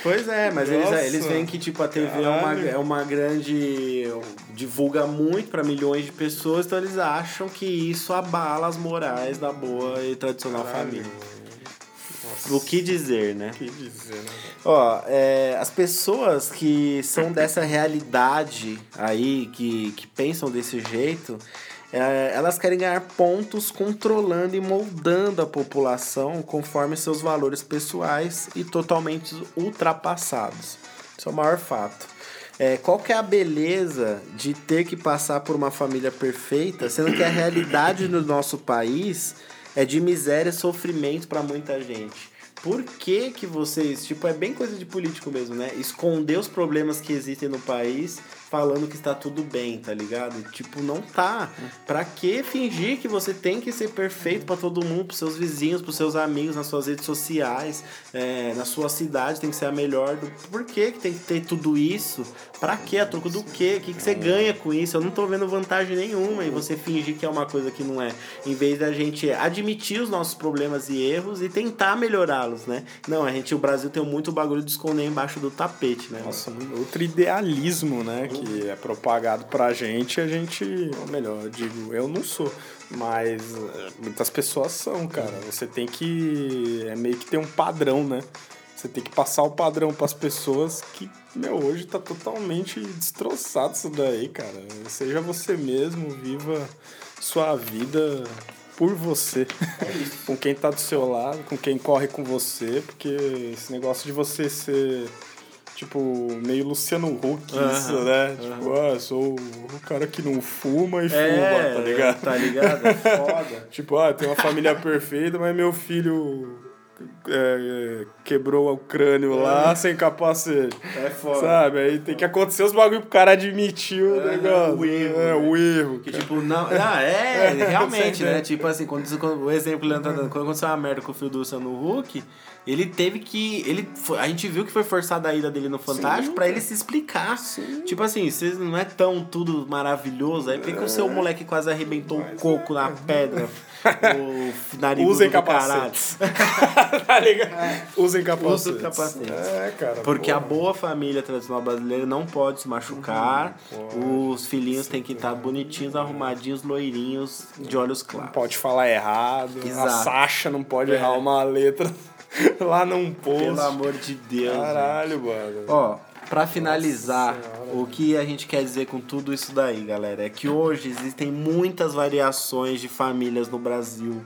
Pois é, mas eles, Nossa. eles veem que tipo a TV é uma, Caralho. é uma grande. divulga muito pra milhões de pessoas, então eles acham que isso abala as morais da boa e tradicional família. O que dizer, né? que dizer, né? Ó, é, as pessoas que são dessa realidade aí, que, que pensam desse jeito, é, elas querem ganhar pontos controlando e moldando a população conforme seus valores pessoais e totalmente ultrapassados. Isso é o maior fato. É, qual que é a beleza de ter que passar por uma família perfeita, sendo que a realidade no nosso país é de miséria e sofrimento para muita gente? Por que que vocês, tipo, é bem coisa de político mesmo, né? Esconder os problemas que existem no país falando que está tudo bem, tá ligado? Tipo, não tá. Pra que fingir que você tem que ser perfeito para todo mundo, pros seus vizinhos, pros seus amigos, nas suas redes sociais, é, na sua cidade tem que ser a melhor. Do... Por que, que tem que ter tudo isso? Pra quê? A troco do quê? O que, que você ganha com isso? Eu não tô vendo vantagem nenhuma em você fingir que é uma coisa que não é. Em vez da gente admitir os nossos problemas e erros e tentar melhorá-los, né? Não, a gente, o Brasil tem muito bagulho de esconder embaixo do tapete, né? Nossa, outro idealismo, né? Que é propagado pra gente, a gente, ou melhor, eu digo, eu não sou. Mas eh, muitas pessoas são, cara. Você tem que. É meio que ter um padrão, né? Você tem que passar o padrão pras pessoas que, meu, hoje tá totalmente destroçado isso daí, cara. Seja você mesmo, viva sua vida por você. com quem tá do seu lado, com quem corre com você, porque esse negócio de você ser tipo, meio Luciano Huck, isso, né? Tipo, ah, sou o cara que não fuma e É, fuma, tá ligado? Tá ligado? É Foda. Tipo, ah, tem uma família perfeita, mas meu filho é, é, quebrou o crânio lá sem capacete. É foda. Sabe? Aí tem que acontecer os bagulho pro cara admitir o negócio. o erro, É, né? o erro. Que cara. tipo, não. Ah, é, realmente, Você né? entende? Tipo assim, quando, quando- o exemplo Leandro tá dando, quando aconteceu uma merda com o filho do Luciano Huck, ele teve que. Ele, foi- a gente viu que foi forçada a ida dele no Fantástico pra ele se explicar. Tipo assim, vocês não é tão tudo maravilhoso. Aí por que o seu moleque quase arrebentou o coco na pedra? O narigudo Usem capacetes. tá ligado? Usem capacetes. Usem capacetes. É, cara. Porque a boa família tradicional brasileira não pode se machucar. Os filhinhos têm que estar bonitinhos, arrumadinhos, loirinhos, de olhos claros. pode falar errado. A Exato. Sasha não pode É. errar uma letra lá num post. Pelo amor de Deus. gente. Caralho, mano. Ó, pra finalizar, Senhora. o que a gente quer dizer com tudo isso daí, galera, é que hoje existem muitas variações de famílias no Brasil.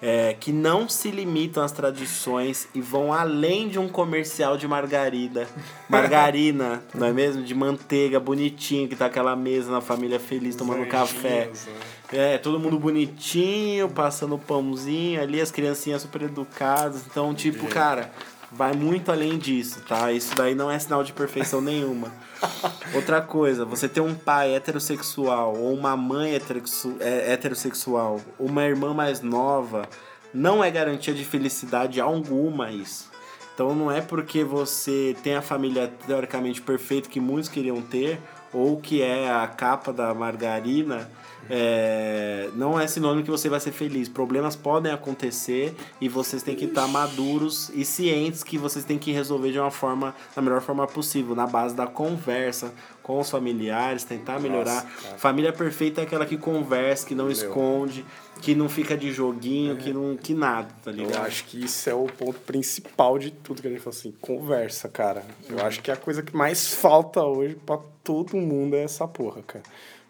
é, que não se limitam às tradições e vão além de um comercial de margarida, margarina, não é mesmo? De manteiga bonitinho, que tá aquela mesa na família feliz tomando café. Anjinhos, né? É, todo mundo bonitinho, passando pãozinho ali, as criancinhas super educadas. Então, tipo, cara, vai muito além disso, tá? Isso daí não é sinal de perfeição nenhuma. Outra coisa, você ter um pai heterossexual ou uma mãe é, heterossexual, uma irmã mais nova, não é garantia de felicidade alguma isso. Então não é porque você tem a família teoricamente perfeita que muitos queriam ter, ou que é a capa da margarina, é, não é sinônimo que você vai ser feliz. Problemas podem acontecer e vocês têm que estar maduros e cientes que vocês têm que resolver de uma forma, da melhor forma possível, na base da conversa com os familiares, tentar melhorar. cara. Família perfeita é aquela que conversa, que não esconde, que não fica de joguinho, que não que nada, tá ligado? Eu acho que isso é o ponto principal de tudo que a gente fala assim, conversa, cara. Eu acho que a coisa que mais falta hoje pra todo mundo é essa porra, cara.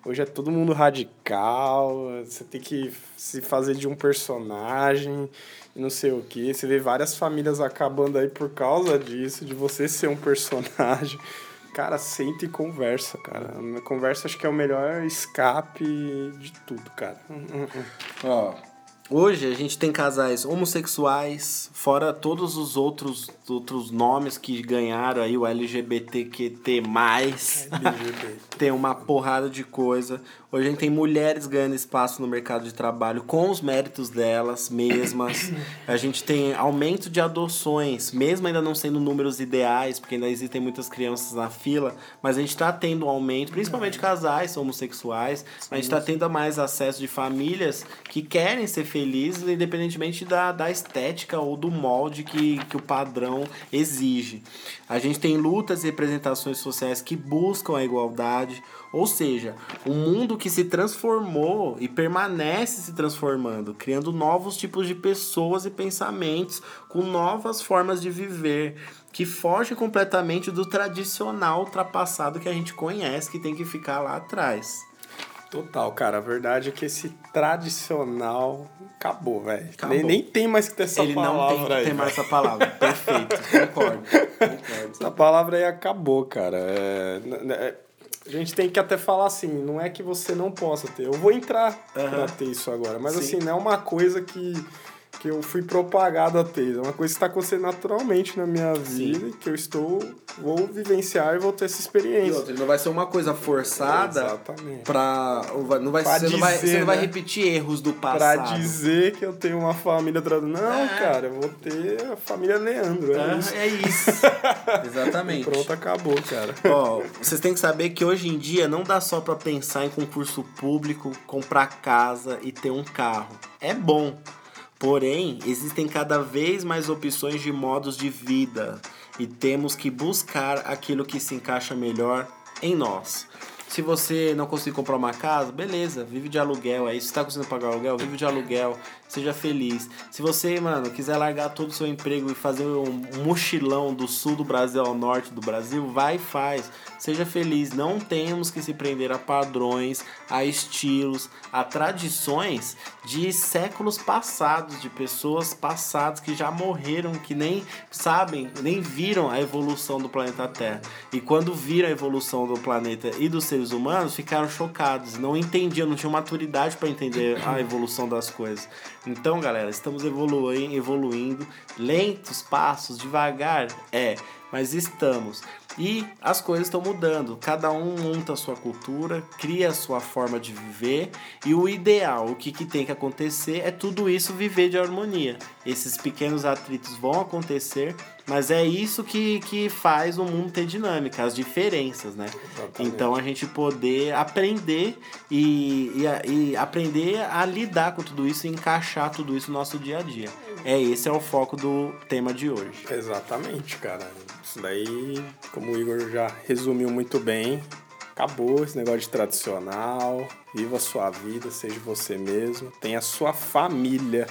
Hoje é todo mundo radical, você tem que se fazer de um personagem não sei o que. Você vê várias famílias acabando aí por causa disso, de você ser um personagem. Cara, senta e conversa, cara. Conversa acho que é o melhor escape de tudo, cara. Ó, hoje a gente tem casais homossexuais, fora todos os outros, outros nomes que ganharam aí, o LGBTQT+, tem uma porrada de coisa. Hoje a gente tem mulheres ganhando espaço no mercado de trabalho com os méritos delas mesmas. A gente tem aumento de adoções, mesmo ainda não sendo números ideais, porque ainda existem muitas crianças na fila, mas a gente está tendo um aumento, principalmente casais homossexuais, a gente está tendo mais acesso de famílias que querem ser felizes, independentemente da, da estética ou do molde que, que o padrão exige. A gente tem lutas e representações sociais que buscam a igualdade, ou seja, um mundo que se transformou e permanece se transformando, criando novos tipos de pessoas e pensamentos com novas formas de viver que fogem completamente do tradicional ultrapassado que a gente conhece, que tem que ficar lá atrás. Total, cara. A verdade é que esse tradicional acabou, velho. Nem, nem tem mais que ter essa Ele não palavra tem que aí. ter mais essa palavra. Perfeito, concordo. concordo. Essa palavra aí acabou, cara. É, é, a gente tem que até falar assim, não é que você não possa ter. Eu vou entrar pra ter isso agora, mas Sim. assim, não é uma coisa que que eu fui propagado a ter. É uma coisa que está acontecendo naturalmente na minha vida, que eu estou, vou vivenciar e vou ter essa E experiência. outra, não vai ser uma coisa forçada Exatamente. pra. Não vai, Pra você, não vai, dizer, você não vai né? repetir erros do Pra passado. dizer que eu tenho uma família tradicional. Não, É. cara, eu vou ter a família Leandro. É, Ah, isso. É isso. Exatamente. Pronto, acabou, cara. Ó, vocês têm que saber que hoje em dia não dá só pra pensar em concurso público, comprar casa e ter um carro. É bom. Porém, existem cada vez mais opções de modos de vida e temos que buscar aquilo que se encaixa melhor em nós. Se você não conseguir comprar uma casa, beleza, vive de aluguel. Aí, se você tá conseguindo pagar aluguel, vive de aluguel. Seja feliz. Se você, mano, quiser largar todo o seu emprego e fazer um mochilão do sul do Brasil ao norte do Brasil, vai e faz. Seja feliz. Não temos que se prender a padrões, a estilos, a tradições de séculos passados, de pessoas passadas que já morreram, que nem sabem, nem viram a evolução do planeta Terra. E quando viram a evolução do planeta e dos seres humanos, ficaram chocados, não entendiam, não tinham maturidade para entender a evolução das coisas. Então, galera, estamos evoluindo, evoluindo, lentos passos, devagar, é, mas estamos. E as coisas estão mudando. Cada um monta a sua cultura, cria a sua forma de viver. E o ideal, o que, que tem que acontecer, é tudo isso viver de harmonia. Esses pequenos atritos vão acontecer, mas é isso que, que faz o mundo ter dinâmica, as diferenças, né? Exatamente. Então a gente poder aprender e, e, e aprender a lidar com tudo isso e encaixar tudo isso no nosso dia a dia. É esse é o foco do tema de hoje. Exatamente, cara. Isso daí, como o Igor já resumiu muito bem, acabou esse negócio de tradicional. Viva a sua vida, seja você mesmo. Tenha a sua família.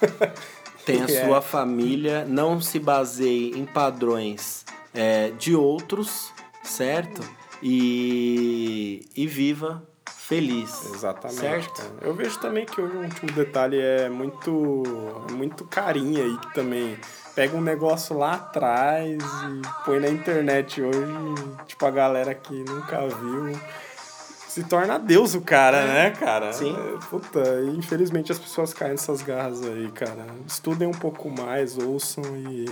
Tem a É. sua família, não se baseie em padrões é, de outros, certo? E, e viva feliz. Exatamente. Certo? Eu vejo também que hoje um último detalhe é muito, muito carinha aí que também pega um negócio lá atrás e põe na internet hoje, tipo a galera que nunca viu. Se torna Deus o cara, né, cara? Sim. É, puta, infelizmente as pessoas caem nessas garras aí, cara. Estudem um pouco mais, ouçam e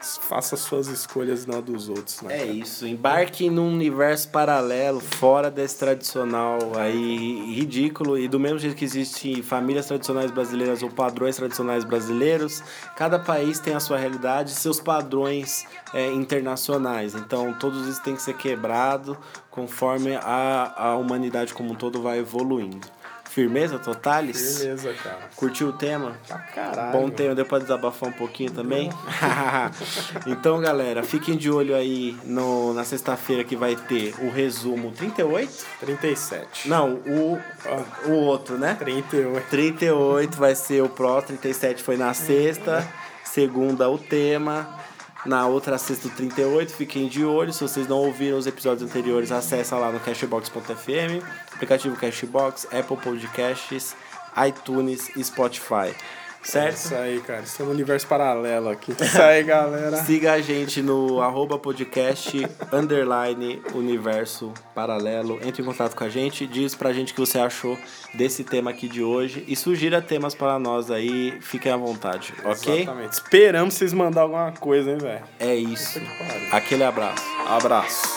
façam suas escolhas não dos outros, né? É cara? isso, embarque num universo paralelo, fora desse tradicional aí ridículo. E do mesmo jeito que existem famílias tradicionais brasileiras ou padrões tradicionais brasileiros, cada país tem a sua realidade e seus padrões é, internacionais. Então todos isso tem que ser quebrado conforme a, a humanidade como um todo vai evoluindo. Firmeza, Totalis? Beleza, cara. Curtiu o tema? Pra caralho. Bom tema, deu pra desabafar um pouquinho também? então, galera, fiquem de olho aí no, na sexta-feira que vai ter o resumo 38? 37. Não, o, o outro, né? 38. 38 vai ser o pró, 37 foi na sexta, segunda o tema. Na outra sexta o 38, fiquem de olho. Se vocês não ouviram os episódios anteriores, acessa lá no cashbox.fm, aplicativo Cashbox, Apple Podcasts, iTunes e Spotify. É Certo? isso aí, cara. Estamos no universo paralelo aqui. Isso aí, galera. Siga a gente no arroba podcast underline universo paralelo. Entre em contato com a gente, diz pra gente o que você achou desse tema aqui de hoje e sugira temas para nós aí, fiquem à vontade, ok? Exatamente. Esperamos vocês mandar alguma coisa, hein, velho. É isso. Aquele abraço. Abraço.